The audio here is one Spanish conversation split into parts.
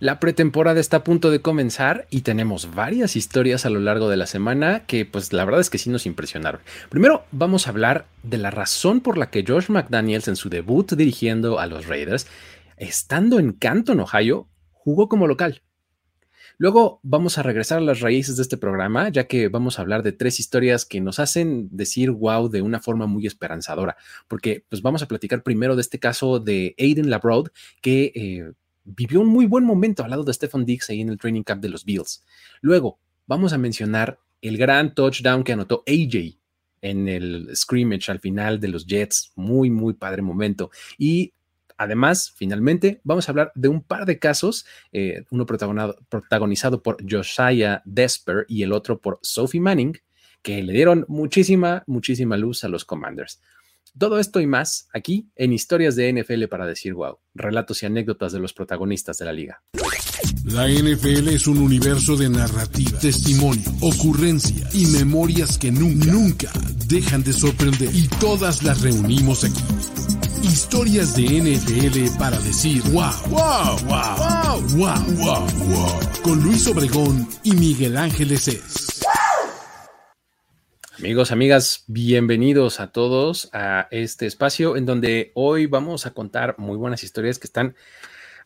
La pretemporada está a punto de comenzar y tenemos varias historias a lo largo de la semana que pues la verdad es que sí nos impresionaron. Primero vamos a hablar de la razón por la que Josh McDaniels en su debut dirigiendo a los Raiders, estando en Canton, Ohio, jugó como local. Luego vamos a regresar a las raíces de este programa, ya que vamos a hablar de tres historias que nos hacen decir wow de una forma muy esperanzadora, porque pues vamos a platicar primero de este caso de Aiden Labroad, que... Eh, vivió un muy buen momento al lado de Stephen Diggs ahí en el training camp de los Bills. Luego, vamos a mencionar el gran touchdown que anotó AJ en el scrimmage al final de los Jets. Muy, muy padre momento. Y además, finalmente, vamos a hablar de un par de casos, eh, uno protagonizado por Josiah Desper y el otro por Sophie Manning, que le dieron muchísima, muchísima luz a los Commanders. Todo esto y más aquí en Historias de NFL para decir wow, relatos y anécdotas de los protagonistas de la liga. La NFL es un universo de narrativa, testimonio, ocurrencia y memorias que nunca, nunca dejan de sorprender y todas las reunimos aquí. Historias de NFL para decir wow, wow, wow, wow, wow, wow, wow. Con Luis Obregón y Miguel Ángeles es. Amigos, amigas, bienvenidos a todos a este espacio en donde hoy vamos a contar muy buenas historias que están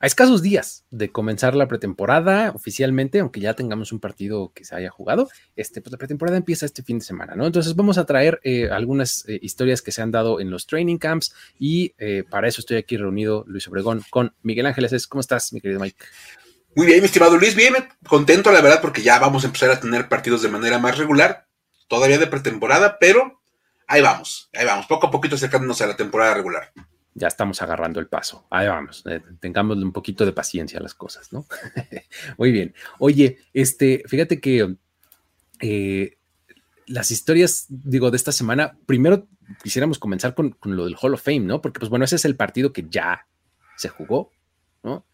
a escasos días de comenzar la pretemporada oficialmente, aunque ya tengamos un partido que se haya jugado, este, pues la pretemporada empieza este fin de semana, ¿no? Entonces vamos a traer eh, algunas eh, historias que se han dado en los training camps y eh, para eso estoy aquí reunido, Luis Obregón, con Miguel Ángeles. ¿Cómo estás, mi querido Mike? Muy bien, mi estimado Luis, bien contento, la verdad, porque ya vamos a empezar a tener partidos de manera más regular todavía de pretemporada, pero ahí vamos, ahí vamos, poco a poquito acercándonos a la temporada regular. Ya estamos agarrando el paso. Ahí vamos, eh, tengámosle un poquito de paciencia a las cosas, ¿no? Muy bien. Oye, este, fíjate que eh, las historias, digo, de esta semana, primero quisiéramos comenzar con, con, lo del Hall of Fame, ¿no? Porque, pues bueno, ese es el partido que ya se jugó, ¿no?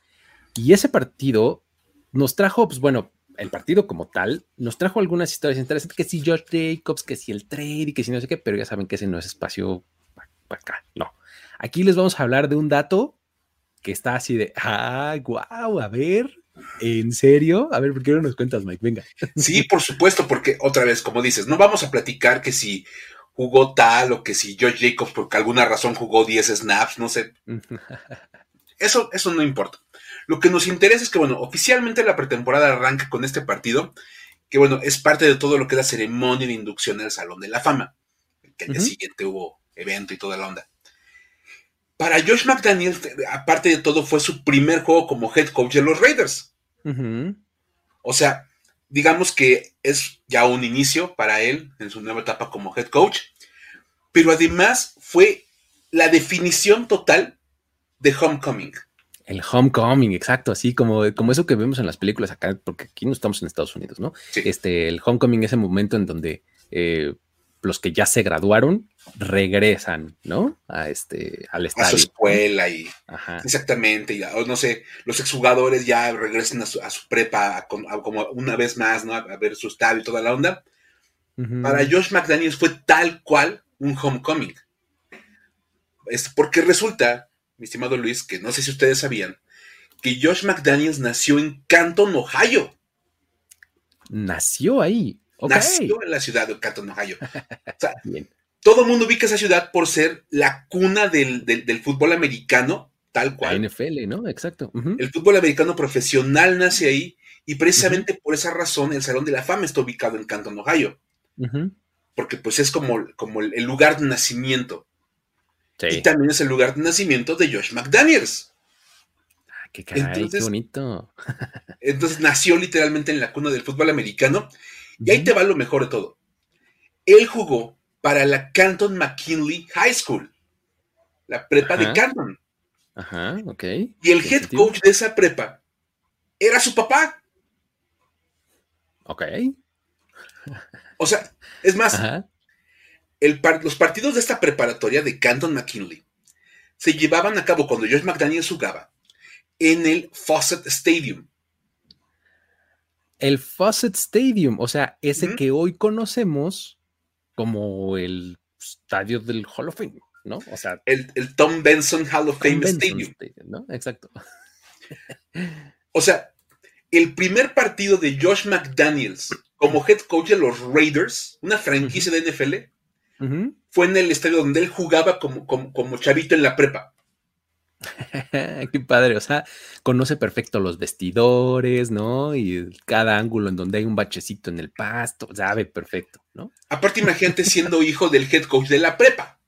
Y ese partido nos trajo, pues bueno, el partido como tal nos trajo algunas historias interesantes, que si George Jacobs, que si el trade y que si no sé qué, pero ya saben que ese no es espacio para acá, no. Aquí les vamos a hablar de un dato que está así de, ah, guau, a ver, ¿en serio? A ver, ¿por qué no nos cuentas, Mike? Venga. Sí, por supuesto, porque otra vez, como dices, no vamos a platicar que si jugó tal o que si George Jacobs por alguna razón jugó 10 snaps, no sé. Eso, eso no importa. Lo que nos interesa es que, bueno, oficialmente la pretemporada arranca con este partido, que, bueno, es parte de todo lo que es la ceremonia de inducción al Salón de la Fama, que al día siguiente hubo evento y toda la onda. Para Josh McDaniel, aparte de todo, fue su primer juego como head coach de los Raiders. O sea, digamos que es ya un inicio para él en su nueva etapa como head coach, pero además fue la definición total de homecoming. El homecoming, exacto, así como, como eso que vemos en las películas acá, porque aquí no estamos en Estados Unidos, ¿no? Este, el homecoming es el momento en donde eh, los que ya se graduaron regresan, ¿no? A este, al estadio. A su escuela y exactamente, y, no sé, los exjugadores ya regresan a su, prepa como una vez más, ¿no? A ver su estadio y toda la onda. Para Josh McDaniels fue tal cual un homecoming. Es porque resulta mi estimado Luis, que no sé si ustedes sabían, que Josh McDaniels nació en Canton, Ohio. Nació ahí. Nació en la ciudad de Canton, Ohio. O sea, todo el mundo ubica esa ciudad por ser la cuna del, fútbol americano, tal cual. La NFL, ¿no? Exacto. El fútbol americano profesional nace ahí y precisamente por esa razón el Salón de la Fama está ubicado en Canton, Ohio. Porque pues es como, como el lugar de nacimiento y también es el lugar de nacimiento de Josh McDaniels. Ah, qué caray, qué bonito. entonces nació literalmente en la cuna del fútbol americano. Y ahí te va lo mejor de todo. Él jugó para la Canton McKinley High School, la prepa de Canton. Ajá, ok. Y el head coach de esa prepa era su papá. Ok. O sea, es más, los partidos de esta preparatoria de Canton McKinley se llevaban a cabo cuando Josh McDaniels jugaba en el Fawcett Stadium. El Fawcett Stadium, o sea, ese que hoy conocemos como el estadio del Hall of Fame, ¿no? O sea, el, Tom Benson Hall of Fame Stadium. ¿no? Exacto. O sea, el primer partido de Josh McDaniels como head coach de los Raiders, una franquicia de NFL, fue en el estadio donde él jugaba como, como, chavito en la prepa. Qué padre, o sea, conoce perfecto los vestidores, ¿no? Y cada ángulo en donde hay un bachecito en el pasto, sabe perfecto, ¿no? Aparte, imagínate siendo hijo del head coach de la prepa.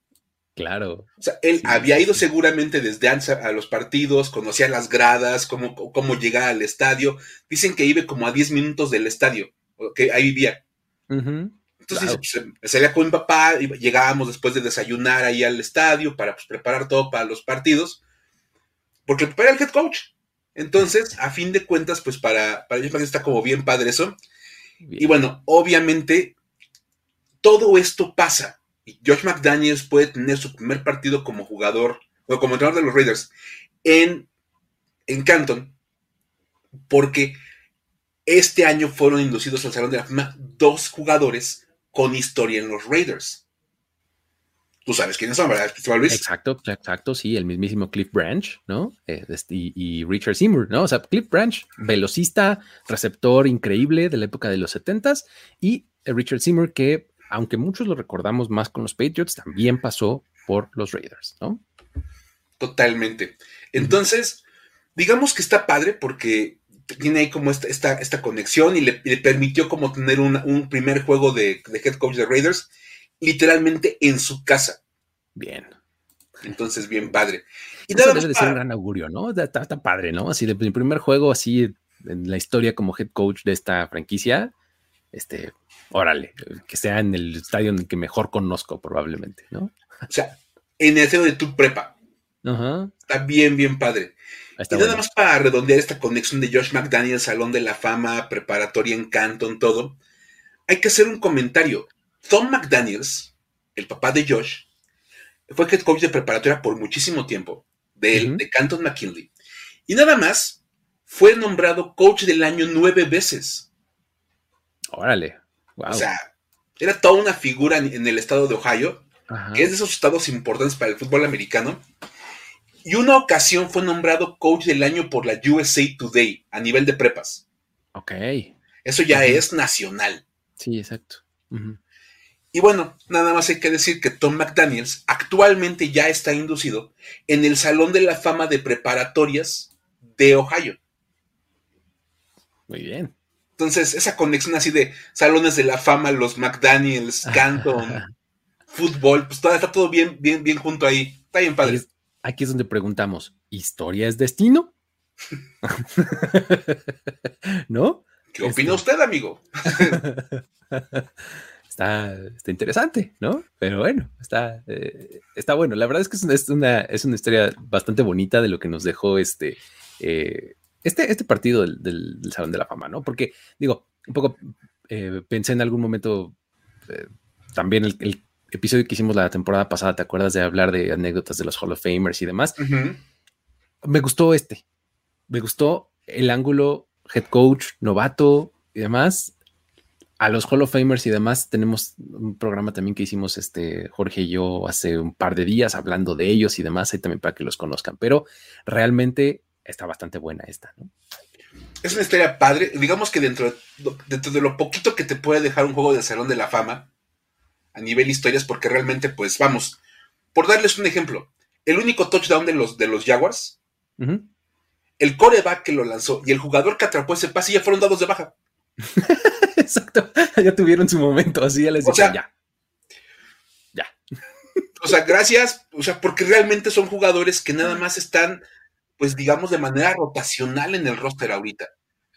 Claro. O sea, él había ido seguramente desde antes a los partidos, conocía las gradas, cómo, cómo llegar al estadio. Dicen que vive como a 10 minutos del estadio, que ahí vivía. Entonces pues, salía con mi papá, y llegábamos después de desayunar ahí al estadio para pues, preparar todo para los partidos, porque el papá era el head coach. Entonces, a fin de cuentas, pues para, para mí está como bien padre eso. Y bueno, obviamente, todo esto pasa. Y Josh McDaniels puede tener su primer partido como jugador, o como entrenador de los Raiders, en, en Canton, porque este año fueron inducidos al Salón de la Fama dos jugadores con historia en los Raiders. Tú sabes quiénes son, ¿verdad, Luis? Exacto, exacto, sí, el mismísimo Cliff Branch, ¿no? Eh, este, y, Richard Seymour, ¿no? O sea, Cliff Branch, velocista, receptor increíble de la época de los 70s, y Richard Seymour, que aunque muchos lo recordamos más con los Patriots, también pasó por los Raiders, ¿no? Totalmente. Entonces, digamos que está padre porque tiene ahí como esta, esta, esta conexión y le, permitió como tener un primer juego de, head coach de Raiders literalmente en su casa. Bien. Entonces, bien padre. Y Eso debe de ser un gran augurio, ¿no? Está, padre, ¿no? Así de mi primer juego, así en la historia como head coach de esta franquicia, este, órale, que sea en el estadio en el que mejor conozco probablemente, ¿no? O sea, en el estadio de tu prepa. Ajá. Está bien, bien padre y nada más para redondear esta conexión de Josh McDaniel, Salón de la Fama, preparatoria en Canton, todo, hay que hacer un comentario. Tom McDaniels, el papá de Josh, fue head coach de preparatoria por muchísimo tiempo, de, de Canton McKinley. Y nada más fue nombrado coach del año nueve veces. Órale. O sea, era toda una figura en, el estado de Ohio, que es de esos estados importantes para el fútbol americano. Y una ocasión fue nombrado coach del año por la USA Today a nivel de prepas. Ok. Eso ya es nacional. Sí, exacto. Y bueno, nada más hay que decir que Tom McDaniels actualmente ya está inducido en el Salón de la Fama de Preparatorias de Ohio. Muy bien. Entonces, esa conexión así de salones de la fama, los McDaniels, Canton, fútbol, pues todo, está todo bien, bien, bien junto ahí. Está bien padre aquí es donde preguntamos, ¿historia es destino? ¿No? ¿Qué opina este usted, amigo? está, está, interesante, ¿no? Pero bueno, está, eh, está bueno. La verdad es que es una, es una, historia bastante bonita de lo que nos dejó este, eh, este, este partido del, Salón de la Fama, ¿no? Porque, digo, un poco eh, pensé en algún momento también el, el, episodio que hicimos la temporada pasada, ¿te acuerdas de hablar de anécdotas de los Hall of Famers y demás? Me gustó este. Me gustó el ángulo head coach, novato y demás. A los Hall of Famers y demás tenemos un programa también que hicimos este Jorge y yo hace un par de días hablando de ellos y demás, ahí también para que los conozcan, pero realmente está bastante buena esta, ¿no? Es una historia padre. Digamos que dentro, dentro de lo poquito que te puede dejar un juego de Salón de la Fama, a nivel historias porque realmente, pues vamos, por darles un ejemplo, el único touchdown de los, de los Jaguars, el coreback que lo lanzó y el jugador que atrapó ese pase ya fueron dados de baja. Exacto, ya tuvieron su momento, así ya les dije, ya. Ya. O sea, gracias, o sea, porque realmente son jugadores que nada más están, pues digamos, de manera rotacional en el roster ahorita.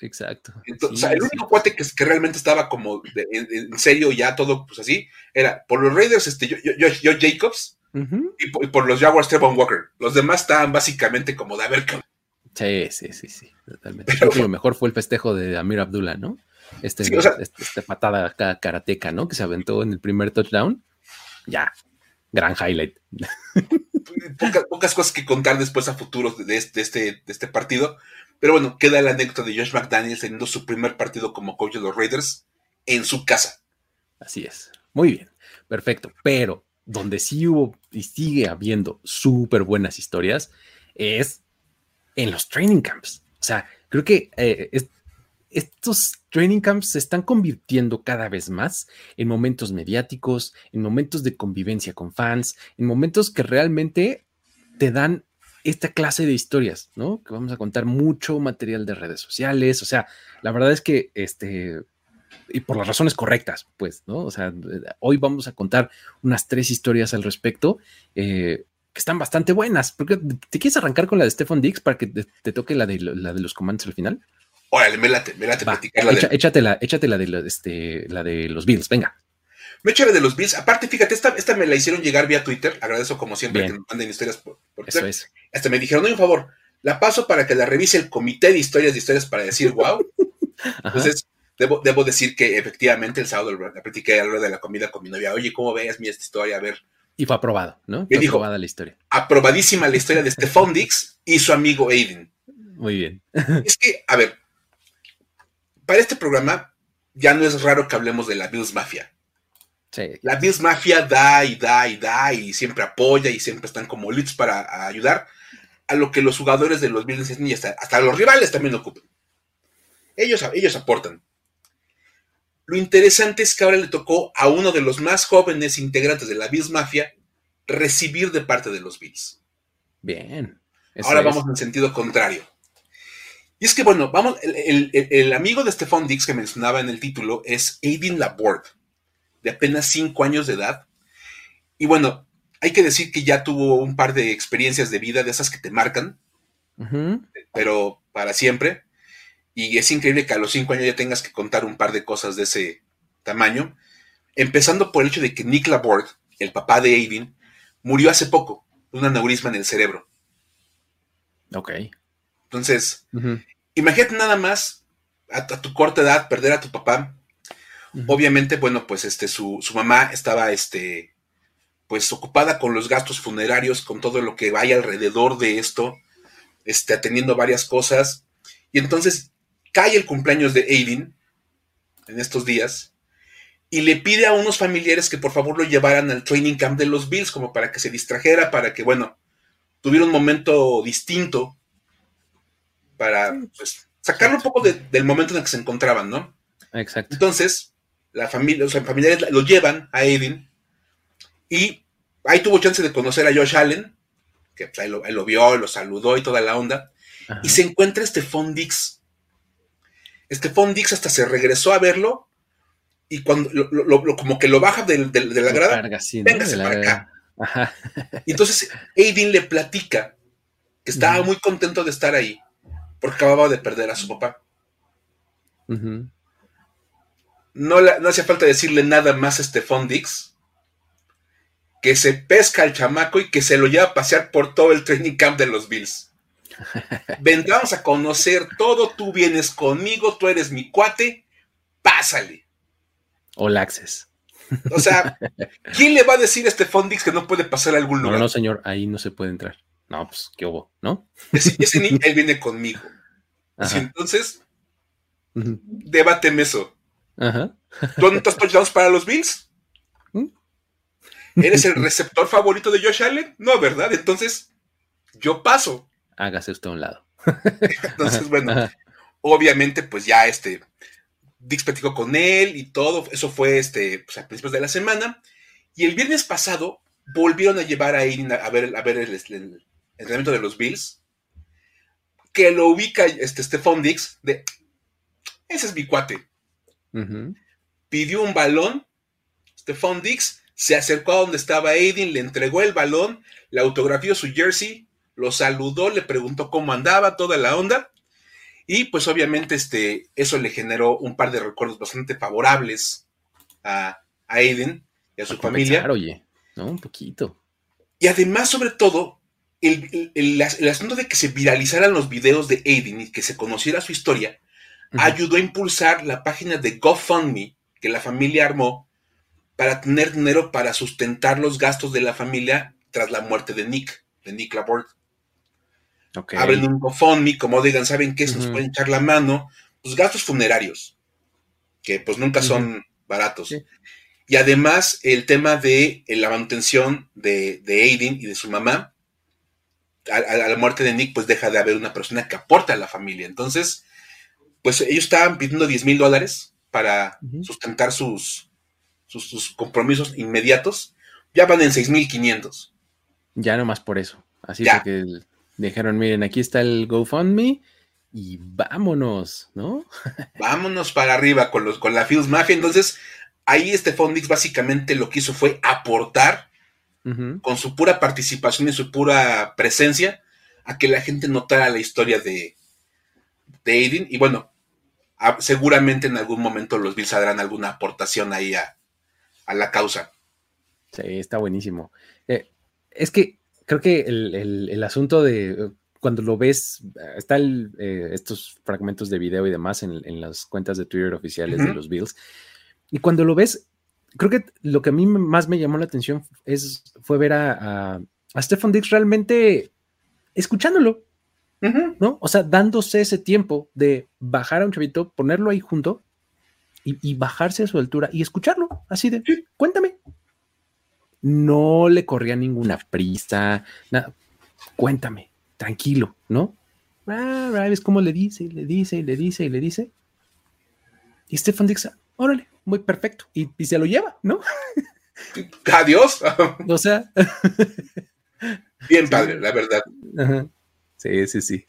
Exacto. o sea, el único cuate que, que, realmente estaba como en, serio ya todo, pues así, era por los Raiders, este, yo, yo, Jacobs, y, por, los Jaguars, Trevon Walker. Los demás estaban básicamente como de a ver. Sí, sí, sí, sí, totalmente. Creo que lo mejor fue el festejo de Amir Abdullah, ¿no? Este, este, este, patada acá karateca, ¿no? Que se aventó en el primer touchdown. Ya, gran highlight. Pocas, cosas que contar después a futuros de este, este, de este partido. Pero bueno, queda la anécdota de Josh McDaniels teniendo su primer partido como coach de los Raiders en su casa. Así es. Muy bien. Perfecto. Pero donde sí hubo y sigue habiendo súper buenas historias es en los training camps. O sea, creo que eh, estos training camps se están convirtiendo cada vez más en momentos mediáticos, en momentos de convivencia con fans, en momentos que realmente te dan esta clase de historias, ¿no? Que vamos a contar mucho material de redes sociales, o sea, la verdad es que este y por las razones correctas, pues, ¿no? O sea, hoy vamos a contar unas tres historias al respecto eh, que están bastante buenas. Porque, ¿Te quieres arrancar con la de Stefan Dix para que te, toque la de, la de los comandos al final? Órale, me late, me late platicar la de... De, este, la de los Bills, venga. Me eché la de los Bills. Aparte, fíjate, esta, esta me la hicieron llegar vía Twitter. Agradezco como siempre que me manden historias por, Eso es. Hasta me dijeron, no, un favor, la paso para que la revise el comité de historias de historias para decir, wow. Entonces, debo, debo decir que efectivamente el sábado la platiqué a la hora de la comida con mi novia. Oye, ¿cómo ves mi esta historia? A ver. Y fue aprobado, ¿no? Fue dijo, aprobada la historia. Aprobadísima la historia de Stephon Dix y su amigo Aiden. Muy bien. es que, a ver, para este programa ya no es raro que hablemos de la Bills Mafia. Sí. La Bills Mafia da y da y da y siempre apoya y siempre están como leads para ayudar a lo que los jugadores de los Bills y hasta, hasta los rivales también ocupan. Ellos, ellos aportan. Lo interesante es que ahora le tocó a uno de los más jóvenes integrantes de la Bills Mafia recibir de parte de los Bills. Bien. Ahora vamos en sentido contrario. Y es que, bueno, vamos, el, amigo de Stephon Dix que mencionaba en el título es Aiden Laborde, de apenas 5 años de edad. Y bueno, hay que decir que ya tuvo un par de experiencias de vida de esas que te marcan, pero para siempre. Y es increíble que a los cinco años ya tengas que contar un par de cosas de ese tamaño. Empezando por el hecho de que Nick Laborde, el papá de Aiden, murió hace poco de un aneurisma en el cerebro. Ok. Entonces, imagínate nada más a, tu corta edad perder a tu papá. Obviamente, bueno, pues este, su, su, mamá estaba este, pues ocupada con los gastos funerarios, con todo lo que vaya alrededor de esto, este, atendiendo varias cosas. Y entonces cae el cumpleaños de Aiden en estos días y le pide a unos familiares que por favor lo llevaran al training camp de los Bills como para que se distrajera, para que, bueno, tuviera un momento distinto para pues, sacarlo un poco del momento en el que se encontraban, ¿no? Exacto. Entonces, la familia, los familiares lo llevan a Aiden y ahí tuvo chance de conocer a Josh Allen, que pues, ahí, lo, vio, lo saludó y toda la onda, y se encuentra este Dix. Stephon Dix hasta se regresó a verlo y cuando lo, como que lo baja de, la grada, véngase para acá. Y entonces Aiden le platica que estaba muy contento de estar ahí porque acababa de perder a su papá. No, no hacía falta decirle nada más a Stephon Dix que se pesca al chamaco y que se lo lleva a pasear por todo el training camp de los Bills. Vendramos a conocer todo, tú vienes conmigo, tú eres mi cuate, pásale. All access. O sea, ¿quién le va a decir a este Fondix que no puede pasar a algún lugar? No, no, señor, ahí no se puede entrar. No, pues, ¿qué hubo? ¿No? Ese, niño, él viene conmigo. entonces, debáteme eso. Ajá. ¿Dónde estás touchdowns para los Bills? ¿Mm? ¿Eres el receptor favorito de Josh Allen? No, ¿verdad? Entonces, yo paso hágase usted a un lado. Entonces, bueno, obviamente, pues ya este, Dix platicó con él y todo, eso fue este, pues a principios de la semana. Y el viernes pasado volvieron a llevar a Aiden a ver, a ver el, entrenamiento de los Bills, que lo ubica este Stephon Dix de, ese es mi cuate. Pidió un balón, Stephon Dix se acercó a donde estaba Aiden, le entregó el balón, le autografió su jersey lo saludó, le preguntó cómo andaba, toda la onda. Y pues obviamente este, eso le generó un par de recuerdos bastante favorables a, Aiden y a su familia. oye, ¿no? Un poquito. Y además, sobre todo, el, asunto de que se viralizaran los videos de Aiden y que se conociera su historia, ayudó a impulsar la página de GoFundMe que la familia armó para tener dinero para sustentar los gastos de la familia tras la muerte de Nick, de Nick Laborde. Abren un GoFundMe, como digan, ¿saben qué? Se nos pueden echar la mano. Pues gastos funerarios, que pues nunca son baratos. Y además el tema de eh, la manutención de, de Aiden y de su mamá, a, la muerte de Nick, pues deja de haber una persona que aporte a la familia. Entonces, pues ellos estaban pidiendo 10 mil dólares para sustentar sus, sus, compromisos inmediatos. Ya van en 6 mil 500. Ya nomás por eso. Así que dijeron, miren, aquí está el GoFundMe y vámonos, ¿no? vámonos para arriba con, los, con la Fields Mafia. Entonces, ahí este Fondix básicamente lo que hizo fue aportar con su pura participación y su pura presencia a que la gente notara la historia de, de Aiden. Y bueno, seguramente en algún momento los Bills harán alguna aportación ahí a, la causa. Sí, está buenísimo. Eh, es que creo que el, asunto de cuando lo ves, está eh, estos fragmentos de video y demás en, las cuentas de Twitter oficiales de los Bills. Y cuando lo ves, creo que lo que a mí más me llamó la atención es, fue ver a, a, Stefan Dix realmente escuchándolo, ¿no? O sea, dándose ese tiempo de bajar a un chavito, ponerlo ahí junto y, bajarse a su altura y escucharlo, así de, cuéntame. No le corría ninguna prisa, nada. Cuéntame, tranquilo, ¿no? Ah, es como le dice, y le dice, y le dice, y le dice. Y Stefan Dix, órale, muy perfecto. Y, se lo lleva, ¿no? Adiós. o sea. Bien padre, la verdad. Sí, sí, sí.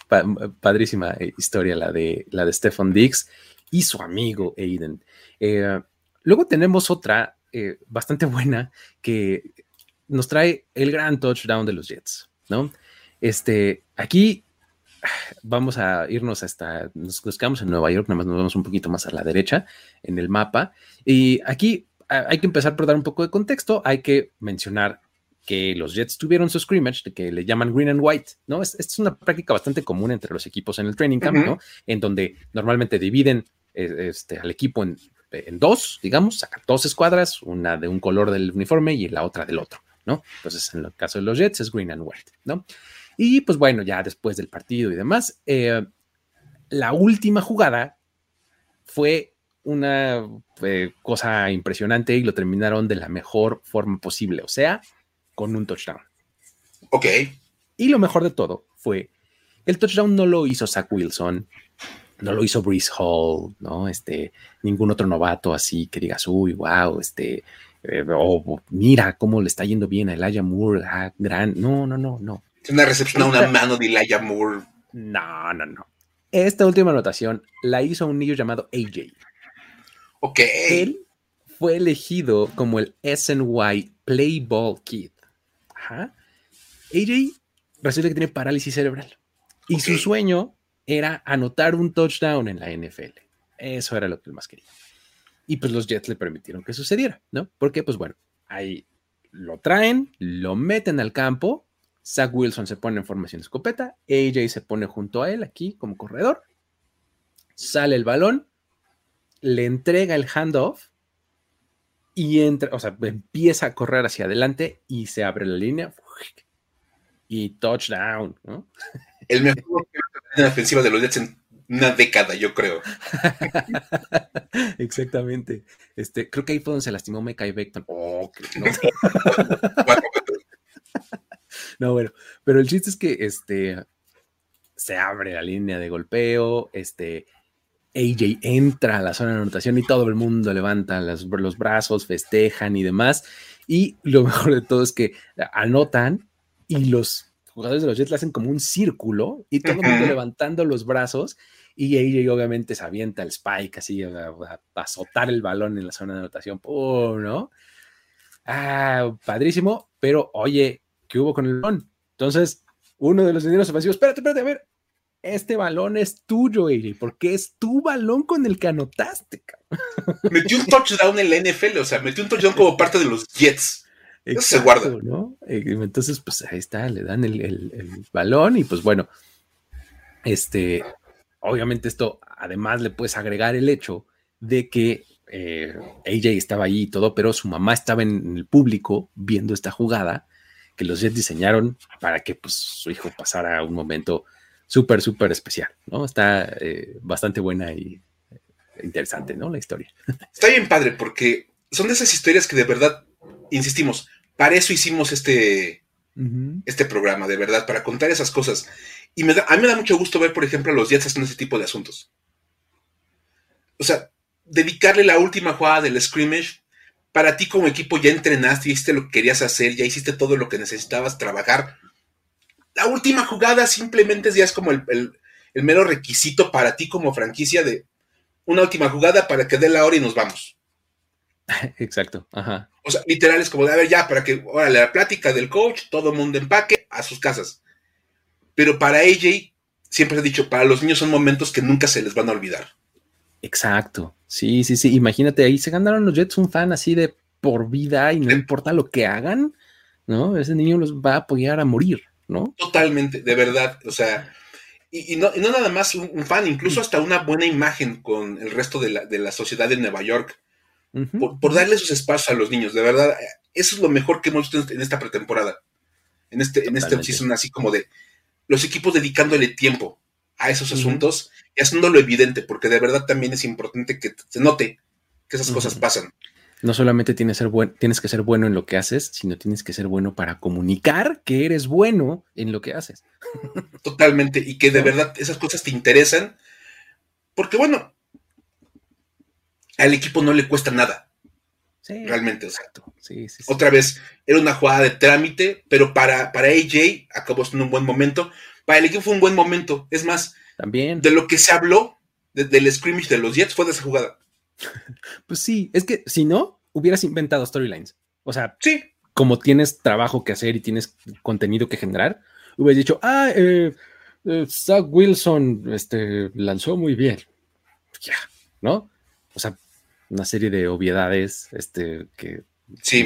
padrísima historia la de, la de Stefan Dix y su amigo Aiden. Eh, luego tenemos otra eh, bastante buena que nos trae el gran touchdown de los Jets, ¿no? Este, aquí vamos a irnos hasta, nos, quedamos en Nueva York, nada más nos vemos un poquito más a la derecha en el mapa. Y aquí hay que empezar por dar un poco de contexto, hay que mencionar que los Jets tuvieron su scrimmage, que le llaman green and white, ¿no? Esta es una práctica bastante común entre los equipos en el training camp, ¿no? En donde normalmente dividen eh, este, al equipo en, en, dos, digamos, sacan dos escuadras, una de un color del uniforme y la otra del otro, ¿no? Entonces, en el caso de los Jets es green and white, ¿no? Y pues bueno, ya después del partido y demás, eh, la última jugada fue una eh, cosa impresionante y lo terminaron de la mejor forma posible, o sea, con un touchdown. Ok. Y lo mejor de todo fue, el touchdown no lo hizo Zach Wilson, no lo hizo Breeze Hall, ¿no? Este, ningún otro novato así que digas, uy, wow, este, eh, mira cómo le está yendo bien a Elijah Moore, ah, gran, no, no, no, no. Una recepción a una mano de Elijah Moore. No, no, no. Esta última anotación la hizo un niño llamado AJ. Ok. Él fue elegido como el SNY Play Ball Kid. Ajá. AJ resulta que tiene parálisis cerebral. Y su sueño era anotar un touchdown en la NFL. Eso era lo que él más quería. Y pues los Jets le permitieron que sucediera, ¿no? Porque, pues bueno, ahí lo traen, lo meten al campo Zach Wilson se pone en formación escopeta, AJ se pone junto a él aquí como corredor, sale el balón, le entrega el handoff y entra, o sea, empieza a correr hacia adelante y se abre la línea y touchdown, ¿no? El mejor defensiva de los Jets en una década, yo creo. Exactamente. Este, creo que ahí fue donde se lastimó Mekai Beckton. Oh, no. No, bueno, pero el chiste es que este se abre la línea de golpeo, este AJ entra a la zona de anotación y todo el mundo levanta los, brazos, festejan y demás. Y lo mejor de todo es que anotan y los jugadores de los Jets le hacen como un círculo y todo el mundo levantando los brazos. Y AJ obviamente se avienta el spike así a, azotar el balón en la zona de anotación. ¡Pum! ¿No? Ah, padrísimo. Pero oye, ¿qué hubo con el balón? Entonces, uno de los dineros ofensivos, espérate, espérate, a ver, este balón es tuyo, AJ, porque es tu balón con el que anotaste. Cabrón. Metió un touchdown en la NFL, o sea, metió un touchdown como parte de los Jets. Eso se guarda. ¿no? Eh, entonces, pues ahí está, le dan el, balón y pues bueno, este, obviamente esto, además le puedes agregar el hecho de que eh, AJ estaba ahí y todo, pero su mamá estaba en el público viendo esta jugada que los Jets diseñaron para que pues, su hijo pasara un momento súper, súper especial, ¿no? Está eh, bastante buena y eh, interesante, ¿no? La historia. Está bien padre porque son de esas historias que de verdad, insistimos, para eso hicimos este, este programa, de verdad, para contar esas cosas. Y me da, a mí me da mucho gusto ver, por ejemplo, a los Jets haciendo ese tipo de asuntos. O sea, dedicarle la última jugada del scrimmage. Para ti como equipo ya entrenaste, hiciste lo que querías hacer, ya hiciste todo lo que necesitabas trabajar. La última jugada simplemente ya es como el, el mero requisito para ti como franquicia de una última jugada para que dé la hora y nos vamos. Exacto, ajá. O sea, literal es como de, a ver, ya, para que, órale, la plática del coach, todo el mundo empaque a sus casas. Pero para AJ, siempre he dicho, para los niños son momentos que nunca se les van a olvidar. Exacto, sí, sí, sí. Imagínate, ahí se ganaron los Jets un fan así de por vida y no importa lo que hagan, ¿no? Ese niño los va a apoyar a morir, ¿no? Totalmente, de verdad. O sea, y, no, nada más un, fan, incluso hasta una buena imagen con el resto de la, de la sociedad de Nueva York por, darle esos espacios a los niños. De verdad, eso es lo mejor que hemos visto en esta pretemporada. En este, en este season, así como de los equipos dedicándole tiempo a esos asuntos y haciéndolo evidente, porque de verdad también es importante que se note que esas cosas pasan. No solamente tienes, ser tienes que ser bueno en lo que haces, sino tienes que ser bueno para comunicar que eres bueno en lo que haces. Totalmente, y que de verdad esas cosas te interesan, porque bueno, al equipo no le cuesta nada. Sí, realmente. Exacto. Sí, sí, Otra vez, era una jugada de trámite, pero para, para AJ acabó siendo un buen momento. Para el equipo fue un buen momento. Es más, también. De lo que se habló del scrimmage de los Jets fue de esa jugada. Pues sí, es que si no, hubieras inventado storylines. O sea, sí. como tienes trabajo que hacer y tienes contenido que generar, hubieras dicho, ah, eh, eh, Zach Wilson este, lanzó muy bien. Ya, ¿no? O sea, una serie de obviedades este, que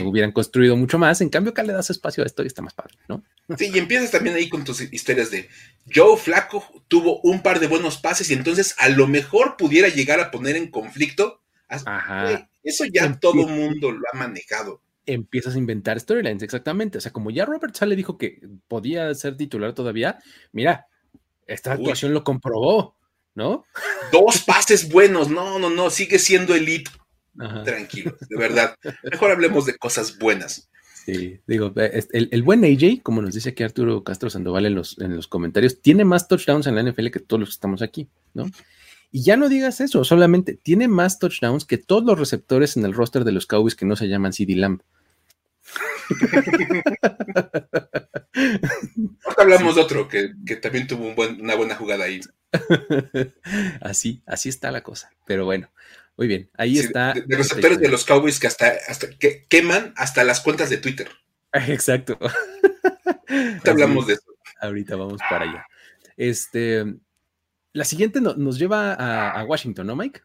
hubieran construido mucho más. En cambio, acá le das espacio a esto y está más padre, ¿no? Sí, y empiezas también ahí con tus historias de Joe Flaco tuvo un par de buenos pases y entonces a lo mejor pudiera llegar a poner en conflicto. Ajá. Eso ya todo el mundo lo ha manejado. Empiezas a inventar storylines, exactamente. O sea, como ya Robert Sale dijo que podía ser titular todavía, mira, esta actuación lo comprobó. ¿no? Dos pases buenos, no, no, no, sigue siendo elite. Tranquilo, de verdad. Mejor hablemos de cosas buenas. Sí, digo, el, buen AJ, como nos dice aquí Arturo Castro Sandoval en los, en los comentarios, tiene más touchdowns en la NFL que todos los que estamos aquí, ¿no? Y ya no digas eso, solamente tiene más touchdowns que todos los receptores en el roster de los Cowboys que no se llaman CD Lamb. hablamos de otro que, también tuvo una buena jugada ahí. así, así está la cosa. Pero bueno, muy bien. Ahí está. De, los receptores de los Cowboys que hasta, hasta que queman hasta las cuentas de Twitter. Exacto. hablamos de eso. Ahorita vamos para allá. Este, la siguiente nos lleva a, Washington, ¿no, Mike?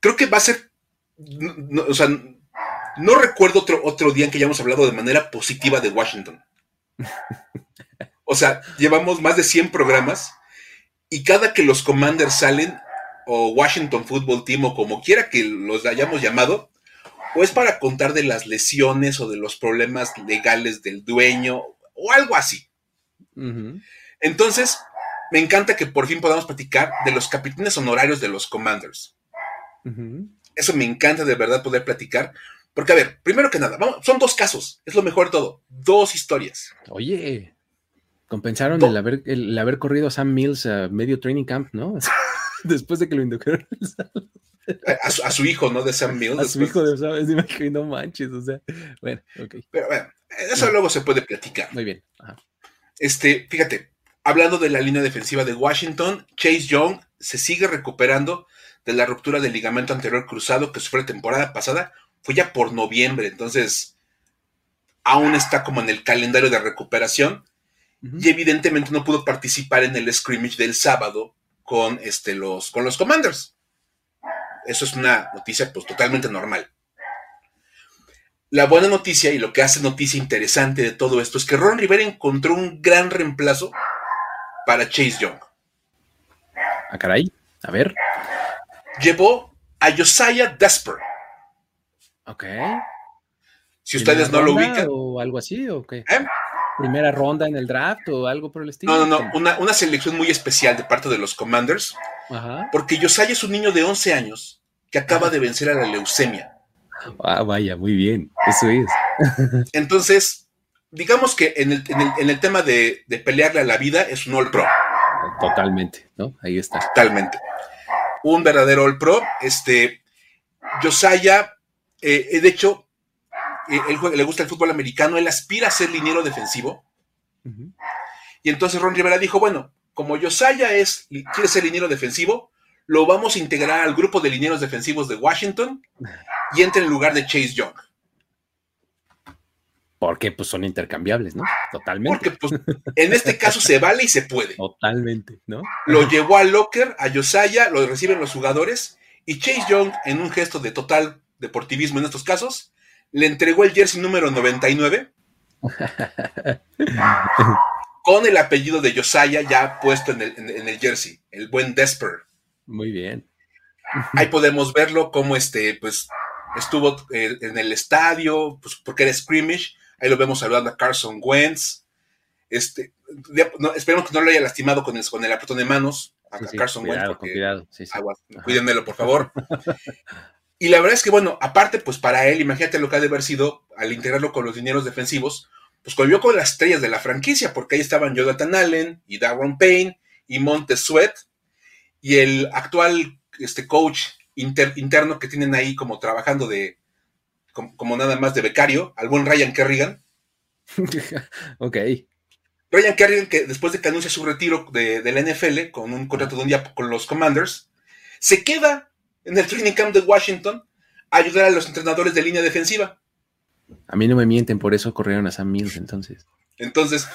Creo que va a ser, o sea, no recuerdo otro, otro día en que hayamos hablado de manera positiva de Washington. O sea, llevamos más de 100 programas y cada que los Commanders salen, o Washington Football Team, o como quiera que los hayamos llamado, o es para contar de las lesiones o de los problemas legales del dueño, o algo así. Entonces, me encanta que por fin podamos platicar de los capitanes honorarios de los Commanders. Eso me encanta de verdad poder platicar, porque, a ver, primero que nada, son dos casos, es lo mejor de todo, dos historias. Oye, compensaron el haber, el haber corrido a Sam Mills a medio training camp, ¿no? Después de que lo indujeron. A su, a su, hijo, ¿no? De Sam Mills. A su hijo de Sam, no manches, o sea, bueno, ok. Pero bueno, eso luego se puede platicar. Muy bien. Este, fíjate, hablando de la línea defensiva de Washington, Chase Young se sigue recuperando de la ruptura del ligamento anterior cruzado que sufrió la temporada pasada fue ya por noviembre, entonces aún está como en el calendario de recuperación y evidentemente no pudo participar en el scrimmage del sábado con, este, los, con los Commanders. Eso es una noticia pues totalmente normal. La buena noticia y lo que hace noticia interesante de todo esto es que Ron Rivera encontró un gran reemplazo para Chase Young. Ah, caray. A ver. Llevó a Josiah Desper, Ok. Si ustedes no lo ubican. ¿O algo así? ¿O qué? ¿Eh? ¿Primera ronda en el draft o algo por el estilo? No, no, no. Una, selección muy especial de parte de los Commanders. Ajá. Porque Josiah es un niño de 11 años que acaba de vencer a la leucemia. Ah, vaya, muy bien. Eso es. Entonces, digamos que en el, tema de, pelearle a la vida es un All Pro. Totalmente, ¿no? Ahí está. Totalmente. Un verdadero All Pro. Este, Josiah, eh, de hecho, él, le gusta el fútbol americano, él aspira a ser liniero defensivo. Y entonces Ron Rivera dijo, bueno, como Josiah es, quiere ser liniero defensivo, lo vamos a integrar al grupo de linieros defensivos de Washington y entra en lugar de Chase Young. Porque pues son intercambiables, ¿no? Totalmente. Porque pues en este caso se vale y se puede. Totalmente, ¿no? Lo llevó al locker, a Josiah, lo reciben los jugadores y Chase Young, en un gesto de total deportivismo en estos casos, le entregó el jersey número 99 con el apellido de Josiah ya puesto en el, jersey, el buen Desper. Muy bien. Ahí podemos verlo como este, pues, estuvo eh, en el estadio, pues, porque era scrimmage. Ahí lo vemos saludando a Carson Wentz. Este, esperemos que no lo haya lastimado con el, con el apretón de manos a, Carson Wentz. cuídenmelo, por favor. y la verdad es que, bueno, aparte, pues para él, imagínate lo que ha de haber sido al integrarlo con los dineros defensivos, pues convivió con las estrellas de la franquicia, porque ahí estaban Jonathan Allen y Darren Payne y Montez Sweat y el actual este, coach interno que tienen ahí como trabajando de, como, nada más de becario, al buen Ryan Kerrigan. ok. Ryan Kerrigan, que después de que anuncia su retiro de, la NFL con un contrato de un día con los Commanders, se queda en el training camp de Washington a ayudar a los entrenadores de línea defensiva. A mí no me mienten, por eso corrieron a Sam Mills entonces. Entonces,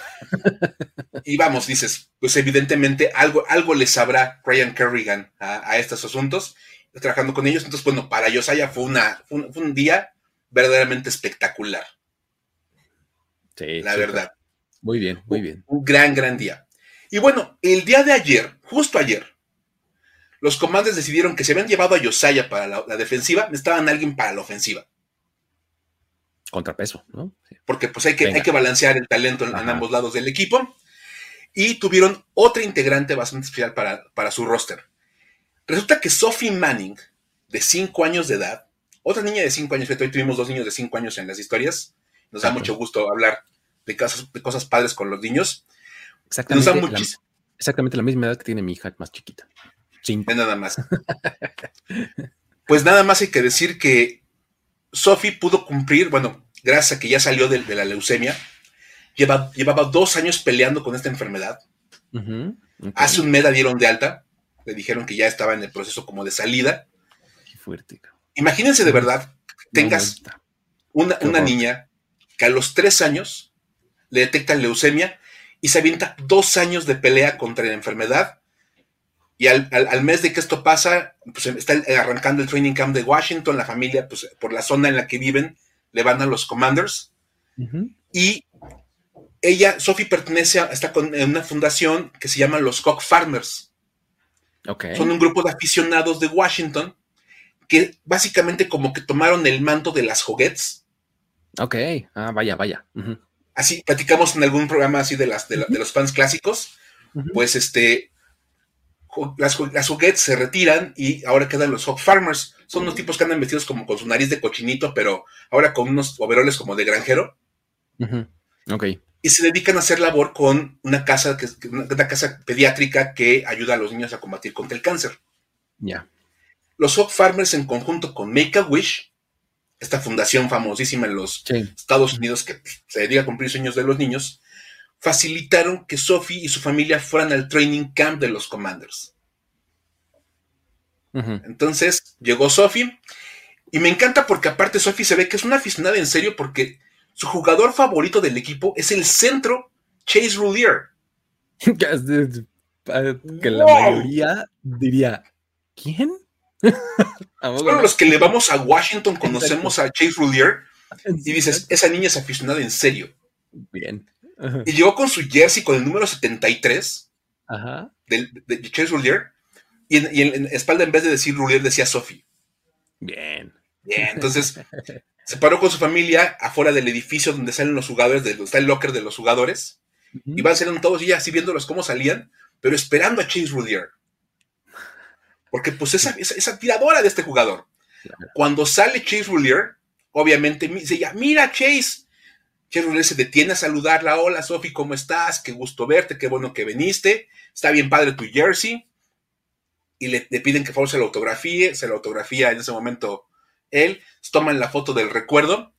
y vamos, dices, pues evidentemente algo, algo le sabrá Ryan Kerrigan a, estos asuntos, trabajando con ellos. Entonces, bueno, para Josiah fue, una, fue, un, día verdaderamente espectacular. Sí. La verdad. Muy bien, muy bien. Un, gran, gran día. Y bueno, el día de ayer, justo ayer, los comandos decidieron que se habían llevado a Josiah para la, la defensiva, necesitaban a alguien para la ofensiva contrapeso, ¿no? Porque pues hay que, hay que balancear el talento en, ambos lados del equipo. Y tuvieron otra integrante bastante especial para, para su roster. Resulta que Sophie Manning, de 5 años de edad, otra niña de 5 años, hoy tuvimos dos niños de 5 años en las historias, nos da mucho gusto hablar de cosas, de cosas padres con los niños. Exactamente, la, exactamente la misma edad que tiene mi hija más chiquita. Cinco. Nada más. pues nada más hay que decir que Sophie pudo cumplir, bueno, gracias a que ya salió de, la leucemia, llevaba dos años peleando con esta enfermedad. Hace un mes la dieron de alta, le dijeron que ya estaba en el proceso como de salida. Qué fuerte. Imagínense de verdad, tengas una, niña que a los tres años le detectan leucemia y se avienta dos años de pelea contra la enfermedad y al, mes de que esto pasa, pues está arrancando el training camp de Washington, la familia, pues por la zona en la que viven, le van a los Commanders. Y ella, Sophie, pertenece a, está con, en una fundación que se llama los Cock Farmers. Son un grupo de aficionados de Washington que básicamente como que tomaron el manto de las juguetes. Ok, ah, vaya, vaya. Así, platicamos en algún programa así de, las, de, los fans clásicos. Pues este, las, las juguetes se retiran y ahora quedan los Hog Farmers. Son unos tipos que andan vestidos como con su nariz de cochinito, pero ahora con unos overoles como de granjero. Y se dedican a hacer labor con una casa, que, una casa pediátrica que ayuda a los niños a combatir contra el cáncer. Ya. Los Hog Farmers, en conjunto con Make a Wish, esta fundación famosísima en los Estados Unidos que se dedica a cumplir sueños de los niños, facilitaron que Sophie y su familia fueran al training camp de los Commanders. Entonces llegó Sophie y me encanta porque aparte Sophie se ve que es una aficionada en serio porque su jugador favorito del equipo es el centro Chase Rulier. que la mayoría diría, ¿quién? Son los que le vamos a Washington, conocemos a Chase Rulier y dices, esa niña es aficionada en serio. Bien. Y llegó con su jersey con el número 73 De, de Chase Roulier. Y en, la espalda, en vez de decir Roulier, decía Sophie. Bien. Bien, entonces se paró con su familia afuera del edificio donde salen los jugadores, donde está el locker de los jugadores. Y van saliendo todos y así viéndolos cómo salían, pero esperando a Chase Roulier. Porque pues esa, esa, tiradora de este jugador. Cuando sale Chase Roulier, obviamente dice ya, mira Chase, Chase se detiene a saludarla. Hola, Sophie, ¿cómo estás? Qué gusto verte, qué bueno que viniste. Está bien padre tu jersey. Y le, piden que favor se la autografíe. Se la autografía en ese momento él. Toman la foto del recuerdo.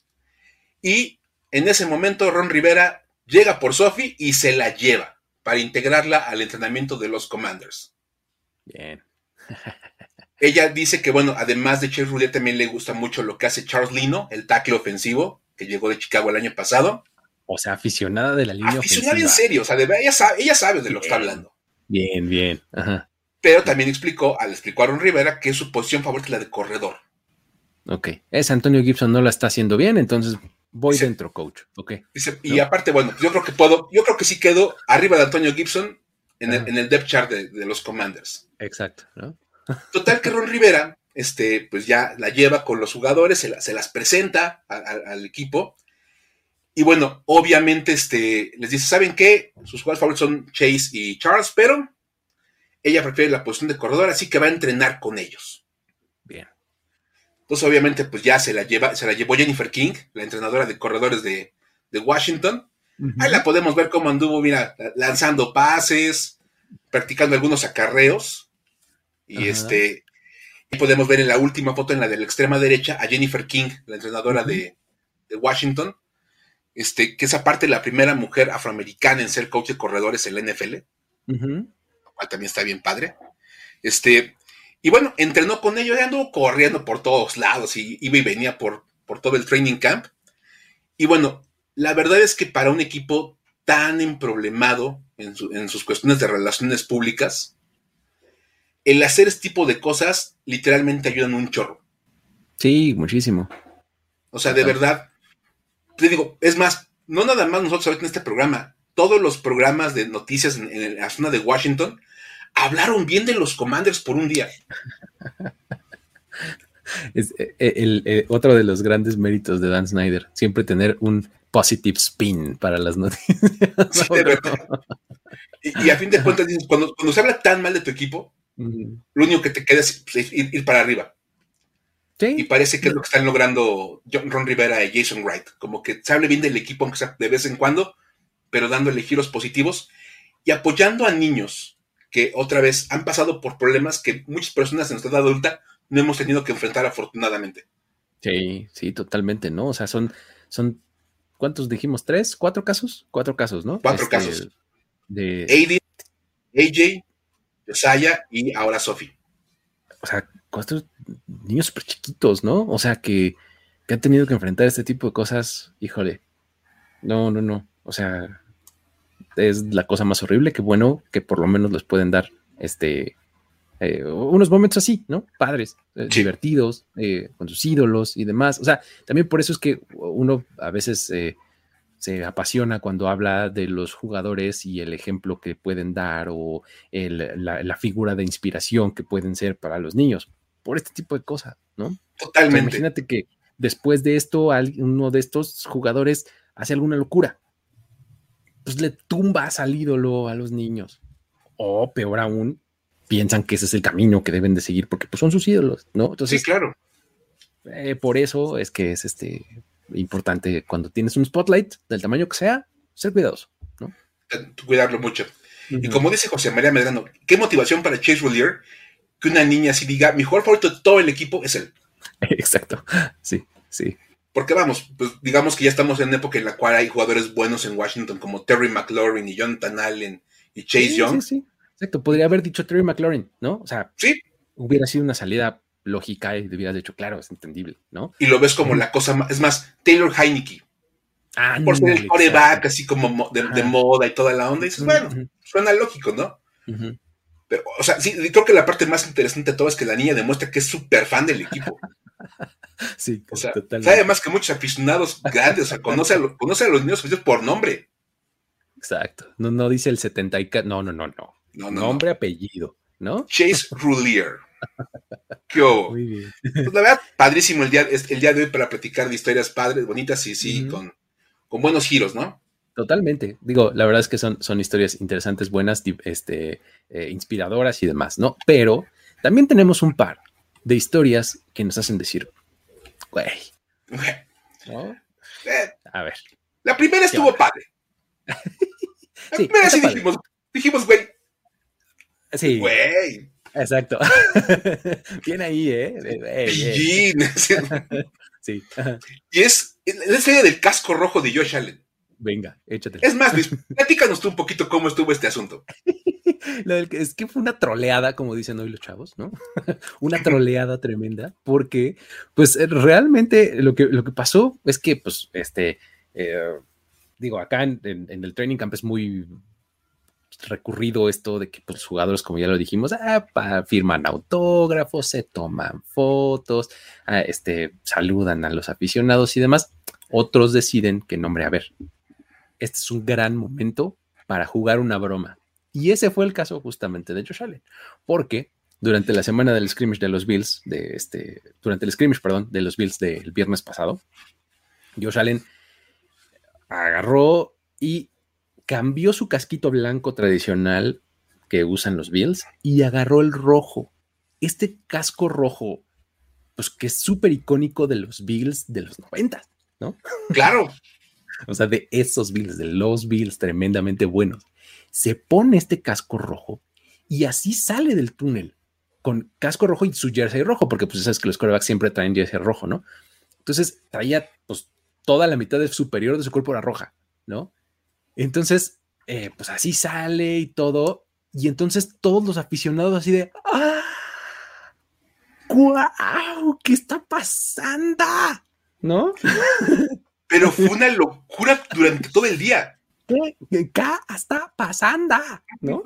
Y en ese momento Ron Rivera llega por Sophie y se la lleva para integrarla al entrenamiento de los Commanders. Bien. Ella dice que, bueno, además de Chase Roulette, también le gusta mucho lo que hace Charles Lino, el tackle ofensivo, que llegó de Chicago el año pasado. O sea, aficionada de la línea aficionada en serio, o sea, ella, sabe, ella sabe de lo que está hablando. Bien, bien. Pero también explicó, al explicar a Ron Rivera, que su posición favorita es la de corredor. Ok, es Antonio Gibson no la está haciendo bien, entonces voy dentro, coach. Ok. y aparte, bueno, yo creo que puedo, yo creo que sí quedo arriba de Antonio Gibson en, el, depth chart de, los Commanders. Exacto, ¿no? Total que Ron Rivera, este, pues ya la lleva con los jugadores, se, las presenta al equipo. Y bueno, obviamente, este, les dice, ¿saben qué? Sus jugadores favoritos son Chase y Charles, pero ella prefiere la posición de corredor, así que va a entrenar con ellos. Bien. Entonces, obviamente, pues ya se la lleva, se la llevó Jennifer King, la entrenadora de corredores de, Washington. Ahí la podemos ver cómo anduvo, mira, lanzando pases, practicando algunos acarreos. Y este, podemos ver en la última foto, en la de la extrema derecha, a Jennifer King, la entrenadora de, Washington, este, que es aparte la primera mujer afroamericana en ser coach de corredores en la NFL, lo cual también está bien padre. Este, y bueno, entrenó con ellos, anduvo corriendo por todos lados y iba y venía por, por todo el training camp. Y bueno, la verdad es que para un equipo tan emproblemado en, en sus cuestiones de relaciones públicas, el hacer este tipo de cosas literalmente ayudan un chorro. Sí, muchísimo. O sea, de verdad, te digo, es más, no nada más nosotros ahorita en este programa, todos los programas de noticias en la zona de Washington hablaron bien de los Commanders por un día. es eh, eh, el, eh, otro de los grandes méritos de Dan Snyder, siempre tener un positive spin para las noticias. Sí, de verdad. Y, a fin de cuentas, cuando, cuando se habla tan mal de tu equipo, lo único que te queda es pues, ir, para arriba. ¿Sí? Y parece que es lo que están logrando Ron Rivera y Jason Wright. Como que se hable bien del equipo, aunque sea de vez en cuando, pero dándole giros positivos y apoyando a niños que otra vez han pasado por problemas que muchas personas en nuestra edad adulta no hemos tenido que enfrentar afortunadamente. Sí, sí, totalmente, ¿no? O sea, son, son, ¿cuántos dijimos? ¿Tres? ¿Cuatro casos? Cuatro casos, ¿no? Cuatro este, casos. De... AD, AJ, Josiah y ahora Sophie. O sea, cuatro niños súper chiquitos, ¿no? O sea, que, que han tenido que enfrentar este tipo de cosas, híjole. No, no, no. O sea, es la cosa más horrible, que bueno que por lo menos les pueden dar este eh, unos momentos así, ¿no? Padres, eh, divertidos, eh, con sus ídolos y demás. O sea, también por eso es que uno a veces se apasiona cuando habla de los jugadores y el ejemplo que pueden dar o la, figura de inspiración que pueden ser para los niños, por este tipo de cosas, ¿no? Totalmente. imagínate que después de esto, uno de estos jugadores hace alguna locura pues le tumbas al ídolo a los niños. O peor aún, piensan que ese es el camino que deben de seguir porque pues son sus ídolos, ¿no? Entonces, sí, claro. Eh, por eso es que es este importante cuando tienes un spotlight del tamaño que sea, ser cuidadoso, ¿no? Cuidarlo mucho. Y como dice José María Medrano, qué motivación para Chase Roulier que una niña así diga, mi jugador favorito de todo el equipo es él. Exacto, sí, sí. Porque vamos, pues digamos que ya estamos en una época en la cual hay jugadores buenos en Washington como Terry McLaurin y Jonathan Allen y Chase Young. Sí, sí, exacto. Podría haber dicho Terry McLaurin, ¿no? O sea, sí. hubiera sido una salida lógica y hubieras dicho, claro, es entendible, ¿no? Y lo ves como la cosa más, es más, Taylor Heineke. Ah, por ser el coreback, así como de, moda y toda la onda. Y dices, bueno, suena lógico, ¿no? Pero, o sea, sí, creo que la parte más interesante de todo es que la niña demuestra que es súper fan del equipo. Sí, o sea, sabe más que muchos aficionados grandes, o sea, conoce a, conoce a los niños por nombre. Exacto. No, no dice el 70 y no, no, no, no. no, nombre, apellido, ¿no? Chase Rulier. ¿Qué Muy bien. Pues, la verdad, padrísimo el día, el día de hoy para platicar de historias padres, bonitas y sí, con, con buenos giros, ¿no? Totalmente. Digo, la verdad es que son, son historias interesantes, buenas, este, eh, inspiradoras y demás, ¿no? Pero también tenemos un par de historias que nos hacen decir, güey. A ver, La primera estuvo padre. La Sí, primera sí padre. dijimos, dijimos, güey, Sí, güey, exacto. Bien ahí, ¿eh? Pillín. Sí, y es la serie del casco rojo de Josh Allen. venga, échate. Es más, Luis, platícanos tú un poquito cómo estuvo este asunto. Lo del que- es que fue una troleada, como dicen hoy los chavos, ¿no? una troleada tremenda, porque, pues, eh, realmente lo que, lo que pasó es que, pues, este, eh, digo, acá en, en- en el training camp es muy recurrido esto de que pues, los jugadores, como ya lo dijimos, ah, firman autógrafos, se toman fotos, ah, este, saludan a los aficionados y demás. Otros deciden que, no, hombre, a ver, este es un gran momento para jugar una broma. Y ese fue el caso justamente de Josh Allen, porque durante la semana del scrimmage de los Bills, de este, durante el scrimmage, perdón, de los Bills del viernes pasado, Josh Allen agarró y cambió su casquito blanco tradicional que usan los Bills y agarró el rojo. Este casco rojo, pues que es súper icónico de los Bills de los 90, ¿no? Claro, O sea, de esos Bills, de los Bills tremendamente buenos. Se pone este casco rojo y así sale del túnel con casco rojo y su jersey rojo, porque pues sabes que los quarterbacks siempre traen jersey rojo, ¿no? Entonces traía pues toda la mitad del superior de su cuerpo era roja, ¿no? Entonces, eh, pues así sale y todo. Y entonces todos los aficionados así de, ¡ah! ¡Guau! ¿Qué está pasando? ¿No? pero fue una locura durante todo el día. ¿Qué, ¿Qué está pasando? ¿No?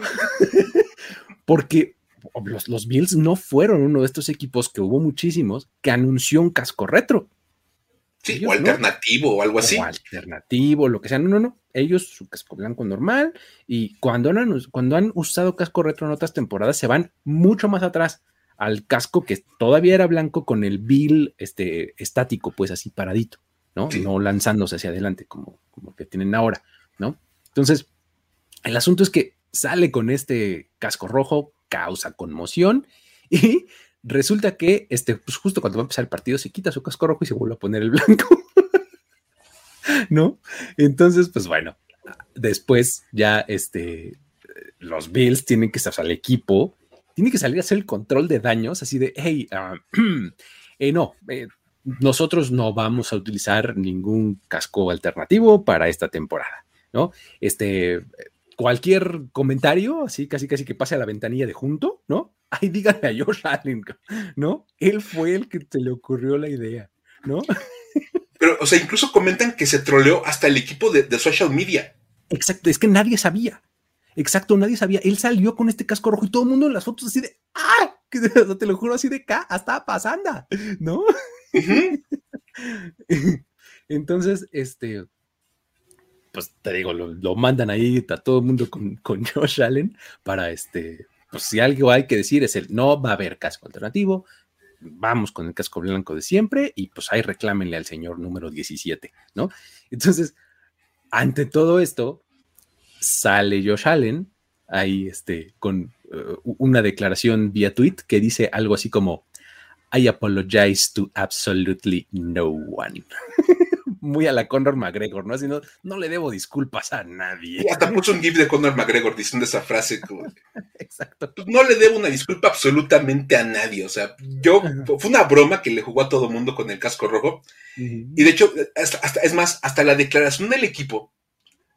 Porque los, los Bills no fueron uno de estos equipos que hubo muchísimos que anunció un casco retro. Sí, Ellos o no. alternativo o algo así. O alternativo, lo que sea. No, no, no. Ellos su casco blanco normal y cuando han, cuando han usado casco retro en otras temporadas se van mucho más atrás al casco que todavía era blanco con el bill este, estático, pues así paradito, ¿no? Sí. No lanzándose hacia adelante como, como que tienen ahora, ¿no? Entonces, el asunto es que sale con este casco rojo, causa conmoción y resulta que este, pues justo cuando va a empezar el partido se quita su casco rojo y se vuelve a poner el blanco. ¿No? Entonces, pues bueno, después ya este, los Bills tienen que, sea, el equipo tiene que salir a hacer el control de daños, así de, hey, ah, eh, no, eh, nosotros no vamos a utilizar ningún casco alternativo para esta temporada, ¿no? Este, cualquier comentario, así casi casi que pase a la ventanilla de junto, ¿no? Ahí díganle a Josh Allen, ¿no? Él fue el que te le ocurrió la idea, ¿no? Pero, o sea, incluso comentan que se troleó hasta el equipo de, de social media. Exacto, es que nadie sabía. Exacto, nadie sabía. Él salió con este casco rojo y todo el mundo en las fotos así de, ¡ah! Te lo juro así de, ¡ca! Está pasando, ¿no? Entonces, este, pues te digo, lo, lo mandan ahí a todo el mundo con, con Josh Allen para este, pues si algo hay que decir es el no va a haber casco alternativo, vamos con el casco blanco de siempre y pues ahí reclámenle al señor número 17, ¿no? Entonces, ante todo esto, sale Josh Allen ahí este, con uh, una declaración vía tweet que dice algo así como I apologize to absolutely no one. Muy a la Conor McGregor, ¿no? Así no, no le debo disculpas a nadie. Y hasta puso un gif de Conor McGregor diciendo esa frase. como, Exacto. "Pues no le debo una disculpa absolutamente a nadie. O sea, yo, fue una broma que le jugó a todo mundo con el casco rojo. Y de hecho, hasta, hasta- es más, hasta la declaración del equipo,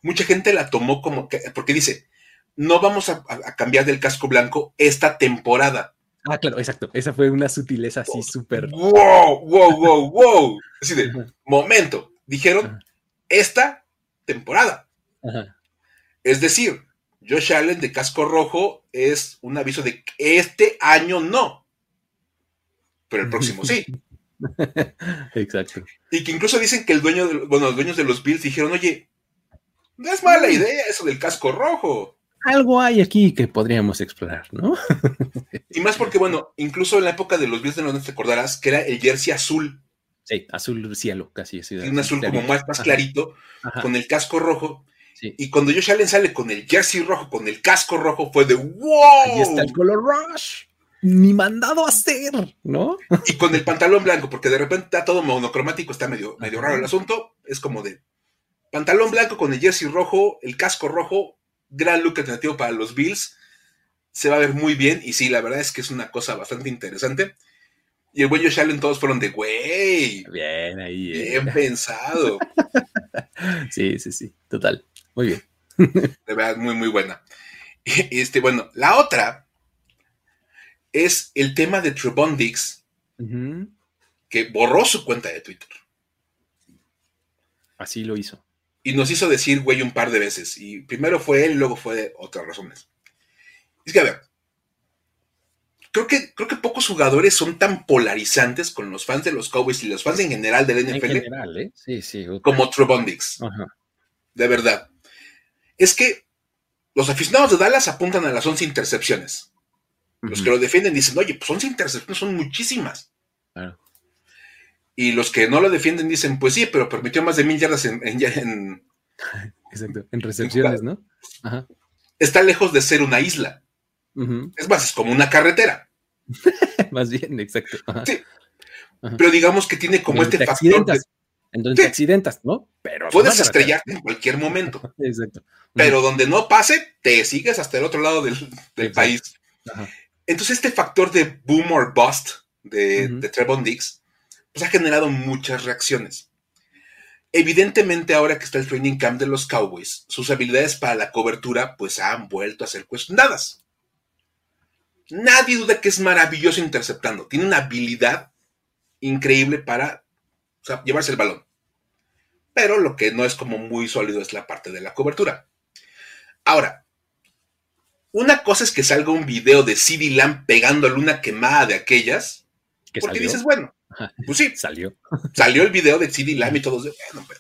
mucha gente la tomó como que, porque dice, no vamos a cambiar del casco blanco esta temporada. Ah, claro, exacto. Esa fue una sutileza así súper. Wow, wow, wow, wow. Así de, momento, dijeron Ajá. esta temporada. ajá. Es decir, Josh Allen de casco rojo es un aviso de que este año no, pero el próximo sí. Exacto. Y que incluso dicen que el dueño, de, bueno, los dueños de los Bills dijeron, oye, no es mala idea eso del casco rojo. Algo hay aquí que podríamos explorar, ¿no? Y más porque, bueno, incluso en la época de los Bills de Londres te acordarás que era el jersey azul, Sí, azul cielo, casi así. un azul como más, más Ajá, clarito, ajá, con el casco rojo. sí. Y cuando Josh Allen sale con el jersey rojo, con el casco rojo, fue de wow. Ahí está el color rush. Ni mandado a hacer, ¿no? Y con el pantalón blanco, porque de repente está todo monocromático, está medio, medio raro el asunto. Es como de. Pantalón blanco con el jersey rojo, el casco rojo, gran look alternativo para los Bills. Se va a ver muy bien y sí, la verdad es que es una cosa bastante interesante. Y el güey Josh Allen todos fueron de, güey. Bien ahí. Eh. Bien pensado. sí, sí, sí, total. Muy bien. De verdad, muy, muy buena. Este, bueno, la otra es el tema de Trevon Dix, que borró su cuenta de Twitter. Así lo hizo. Y nos hizo decir, güey, un par de veces. Y primero fue él, luego fue de otras razones. Es que, a ver, creo que, creo que pocos jugadores son tan polarizantes con los fans de los Cowboys y los fans en general del NFL. En general, ¿eh? Sí, sí. Como Trevon Dix. De verdad. Es que los aficionados de Dallas apuntan a las 11 intercepciones. Los que lo defienden dicen, oye, pues 11 intercepciones son muchísimas. Y los que no lo defienden dicen, pues sí, pero permitió más de mil yardas en, en, Exacto, en recepciones, ¿no? Está lejos de ser una isla. Es más, es como una carretera. más bien, exacto. Sí. Pero digamos que tiene como este factor. En donde te accidentas, ¿no? Pero Puedes estrellarte en cualquier momento. Exacto. Pero donde no pase, te sigues hasta el otro lado del, país. Entonces, este factor de boom or bust de, de Trevon Dix, pues ha generado muchas reacciones. Evidentemente, ahora que está el training camp de los Cowboys, sus habilidades para la cobertura, pues han vuelto a ser cuestionadas. Nadie duda que es maravilloso interceptando. Tiene una habilidad increíble para llevarse el balón. Pero lo que no es como muy sólido es la parte de la cobertura. Ahora, una cosa es que salga un video de CD Lamb pegándole una quemada de aquellas. porque dices, bueno, pues sí. salió. Salió el video de CD Lamb y todos.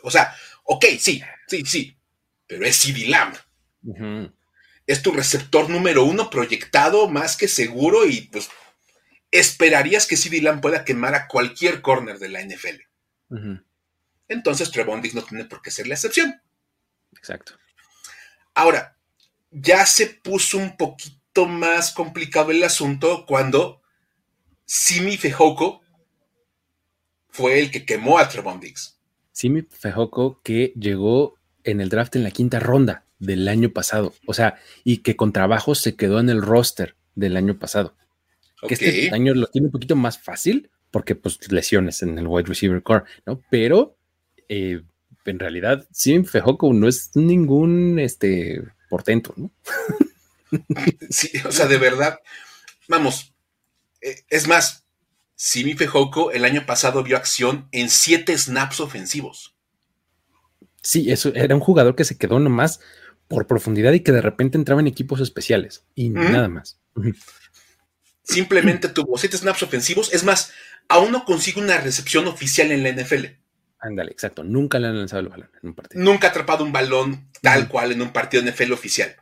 o sea, ok, sí, sí, sí. Pero es CD Lamb es tu receptor número uno proyectado más que seguro y pues esperarías que CD Lamb pueda quemar a cualquier corner de la NFL. Entonces Trevon no tiene por qué ser la excepción. Exacto. Ahora, ya se puso un poquito más complicado el asunto cuando Simi Fejoko fue el que quemó a Trevon Diggs. Simi Fejoko que llegó en el draft en la quinta ronda del año pasado. O sea, y que con trabajo se quedó en el roster del año pasado. Que este año lo tiene un poquito más fácil porque pues lesiones en el wide receiver core, ¿no? Pero eh, en realidad Sim Fejoco no es ningún este portento, ¿no? sí, o sea, de verdad, vamos, eh, es más, Simi Fejoco el año pasado vio acción en siete snaps ofensivos. Sí, eso era un jugador que se quedó nomás por profundidad y que de repente entraba en equipos especiales y nada más. Simplemente tuvo siete snaps ofensivos. Es más, aún no consigue una recepción oficial en la NFL. Ándale, exacto. Nunca le han lanzado el balón en un partido. Nunca ha atrapado un balón tal cual en un partido NFL oficial.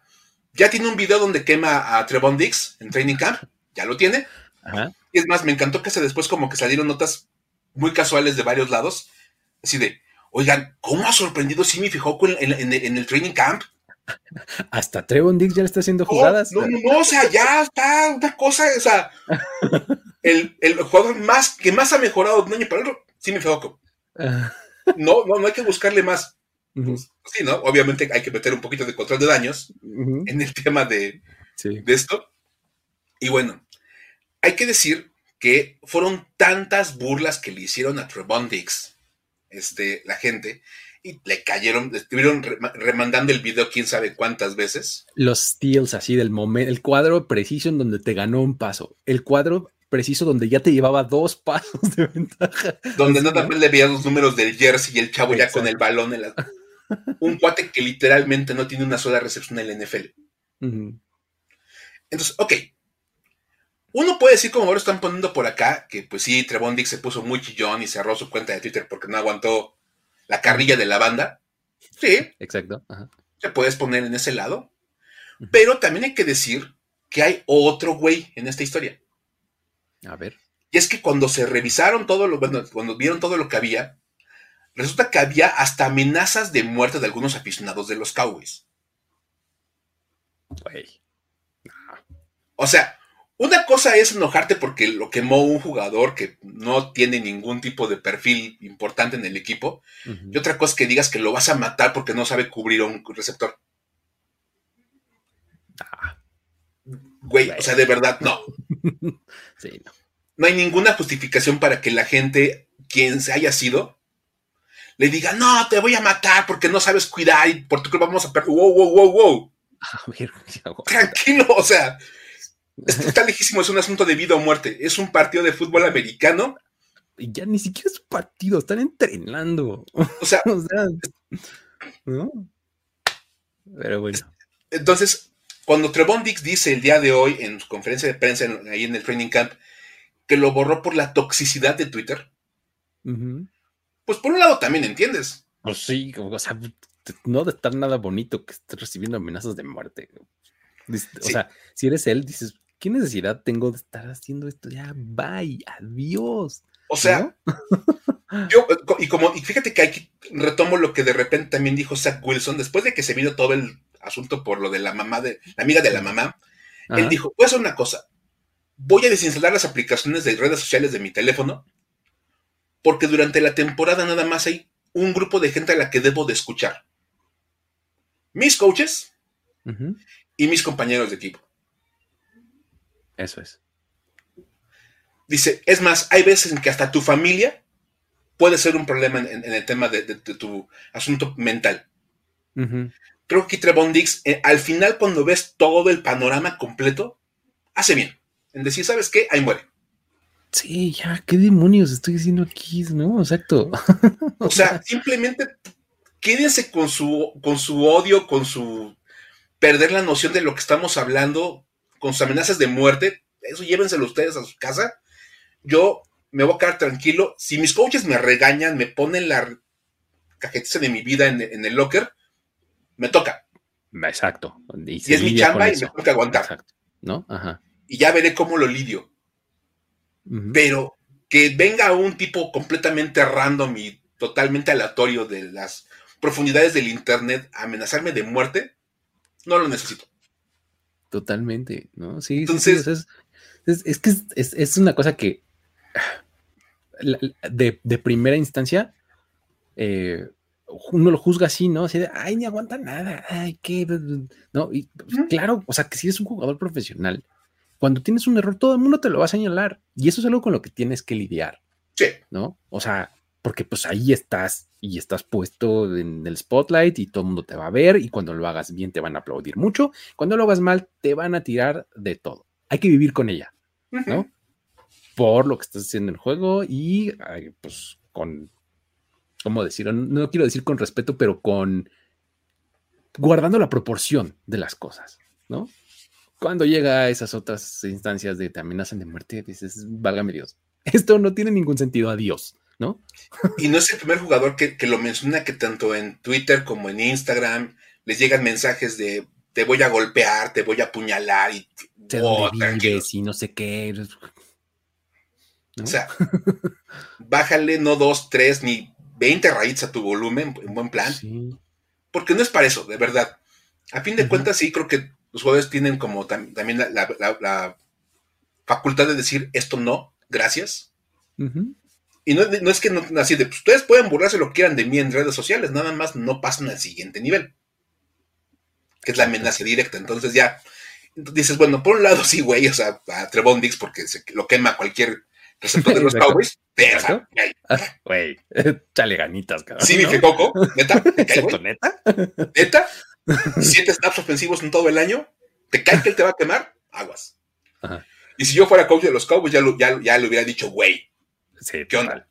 Ya tiene un video donde quema a Trevon Dix en Training Camp. Ya lo tiene. Y es más, me encantó que se después como que salieron notas muy casuales de varios lados. Así de, oigan, ¿cómo ha sorprendido Simi Fijoco en el Training Camp? Hasta Trevon Dix ya le está haciendo jugadas. No, no, no, o sea, ya está una cosa, o sea, el, jugador más que más ha mejorado de un año para otro, sí me foco. No, no, no hay que buscarle más. Pues, sí, ¿no? Obviamente hay que meter un poquito de control de daños en el tema de, de esto. Y bueno, hay que decir que fueron tantas burlas que le hicieron a Trevon Dix, este, la gente, y le cayeron, estuvieron remandando el video quién sabe cuántas veces. Los steals así del momento, el cuadro preciso en donde te ganó un paso, el cuadro preciso donde ya te llevaba dos pasos de ventaja. Donde no también le veían los números del jersey y el chavo ya con el balón en la... Un cuate que literalmente no tiene una sola recepción en la NFL. Entonces, ok. Uno puede decir, como ahora están poniendo por acá, que pues sí, Trevon Dick se puso muy chillón y cerró su cuenta de Twitter porque no aguantó la carrilla de la banda. Sí. Exacto. Se puedes poner en ese lado. Pero también hay que decir que hay otro güey en esta historia. A ver. Y es que cuando se revisaron todo lo, bueno, cuando vieron todo lo que había, resulta que había hasta amenazas de muerte de algunos aficionados de los Cowboys. Güey. O sea, una cosa es enojarte porque lo quemó un jugador que no tiene ningún tipo de perfil importante en el equipo. Y otra cosa es que digas que lo vas a matar porque no sabe cubrir un receptor. Ah. Güey, o sea, de verdad, no. sí, no. No hay ninguna justificación para que la gente, quien se haya sido, le diga, no, te voy a matar porque no sabes cuidar y por tu que vamos a perder. Wow, wow, wow, wow. Tranquilo, o sea, está lejísimo, es un asunto de vida o muerte. Es un partido de fútbol americano. Y ya ni siquiera es un partido, están entrenando. O sea, Pero bueno. Entonces, cuando Trevon Dix dice el día de hoy en su conferencia de prensa ahí en el training camp que lo borró por la toxicidad de Twitter, pues por un lado también entiendes. Pues sí, o sea, no de estar nada bonito que estés recibiendo amenazas de muerte. O sea, si eres él, dices, ¿qué necesidad tengo de estar haciendo esto? Ya, bye, adiós. O sea, yo, y como, y fíjate que aquí retomo lo que de repente también dijo Zach Wilson, después de que se vino todo el asunto por lo de la mamá de, la amiga de la mamá, él dijo, voy a hacer una cosa, voy a desinstalar las aplicaciones de redes sociales de mi teléfono, porque durante la temporada nada más hay un grupo de gente a la que debo de escuchar. Mis coaches y mis compañeros de equipo. Eso es. Dice, es más, hay veces en que hasta tu familia puede ser un problema en, el tema de, tu asunto mental. Creo que Trevon Dix, eh, al final, cuando ves todo el panorama completo, hace bien. En decir, ¿sabes qué? Ahí muere. Sí, ya, ¿qué demonios estoy diciendo aquí? ¿No? Exacto. o sea, simplemente quédense con su, con su odio, con su perder la noción de lo que estamos hablando, con sus amenazas de muerte, eso llévenselo ustedes a su casa. Yo me voy a quedar tranquilo. Si mis coaches me regañan, me ponen la cajetiza de mi vida en, el locker, me toca. Exacto. Y, es mi chamba y me que aguantar. Exacto. ¿No? Ajá. Y ya veré cómo lo lidio. Pero que venga un tipo completamente random y totalmente aleatorio de las profundidades del internet a amenazarme de muerte, no lo necesito. Totalmente, ¿no? Sí, Entonces, es, que es, una cosa que de, primera instancia eh, uno lo juzga así, ¿no? Así de, ay, ni aguanta nada, ay, qué, no, y claro, o sea, que si eres un jugador profesional, cuando tienes un error, todo el mundo te lo va a señalar, y eso es algo con lo que tienes que lidiar, sí. ¿no? O sea, porque pues ahí estás y estás puesto en el spotlight y todo el mundo te va a ver y cuando lo hagas bien te van a aplaudir mucho, cuando lo hagas mal te van a tirar de todo. Hay que vivir con ella, ¿no? Por lo que estás haciendo en el juego y pues con, ¿cómo decirlo? No quiero decir con respeto, pero con guardando la proporción de las cosas, ¿no? Cuando llega a esas otras instancias de te amenazan de muerte, dices, válgame Dios, esto no tiene ningún sentido, adiós. ¿No? Y no es el primer jugador que, lo menciona que tanto en Twitter como en Instagram les llegan mensajes de te voy a golpear, te voy a apuñalar y te oh, y no sé qué. O sea, bájale no dos, tres, ni veinte raíces a tu volumen en buen plan. Porque no es para eso, de verdad. A fin de cuentas, sí creo que los jugadores tienen como también la, facultad de decir esto no, gracias. Y no, es que no, así de, pues, ustedes pueden burlarse lo que quieran de mí en redes sociales, nada más no pasan al siguiente nivel, que es la amenaza directa. Entonces ya dices, bueno, por un lado sí, güey, o sea, a Trevon Dix porque se, lo quema cualquier receptor de los Cowboys. Ah, güey, chale ganitas, cabrón. Sí, mi Coco, neta, neta? ¿Neta? Siete snaps ofensivos en todo el año, ¿te cae que él te va a quemar? Aguas. Y si yo fuera coach de los Cowboys, ya, ya, ya le hubiera dicho, güey, ¿Qué onda?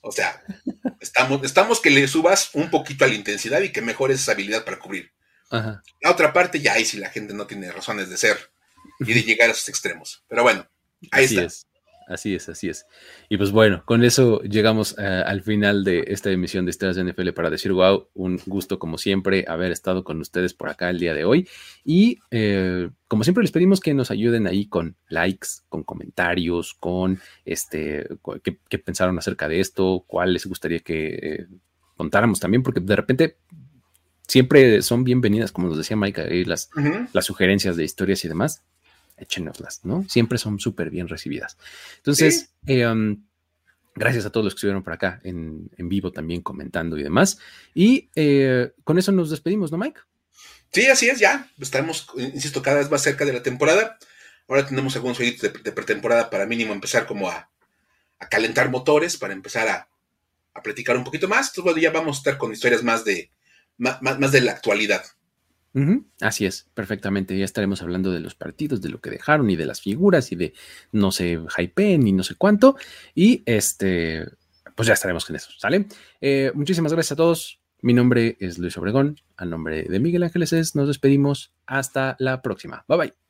O sea, estamos, estamos que le subas un poquito a la intensidad y que mejores esa habilidad para cubrir. La otra parte, ya ahí si la gente no tiene razones de ser y de llegar a esos extremos. Pero bueno, ahí está. Así es, así es. Y pues bueno, con eso llegamos eh, al final de esta emisión de Estrellas de NFL para decir, wow, un gusto como siempre haber estado con ustedes por acá el día de hoy. Y eh, como siempre les pedimos que nos ayuden ahí con likes, con comentarios, con este, qué, pensaron acerca de esto, cuál les gustaría que eh, contáramos también, porque de repente siempre son bienvenidas, como nos decía Mike, las, las sugerencias de historias y demás échenoslas, ¿no? Siempre son súper bien recibidas. Entonces, eh, um, gracias a todos los que estuvieron por acá en, vivo también comentando y demás. Y eh, con eso nos despedimos, ¿no, Mike? Sí, así es, ya. Estamos, insisto, cada vez más cerca de la temporada. Ahora tenemos algunos jueguitos de, pretemporada para mínimo empezar como a, calentar motores, para empezar a, a platicar un poquito más. Entonces, bueno, ya vamos a estar con historias más de, más, más de la actualidad. Así es, perfectamente. Ya estaremos hablando de los partidos, de lo que dejaron y de las figuras y de no sé, hype y no sé cuánto. Y este, pues ya estaremos con eso, ¿sale? Eh, muchísimas gracias a todos. Mi nombre es Luis Obregón. A nombre de Miguel Ángeles nos despedimos. Hasta la próxima. Bye bye.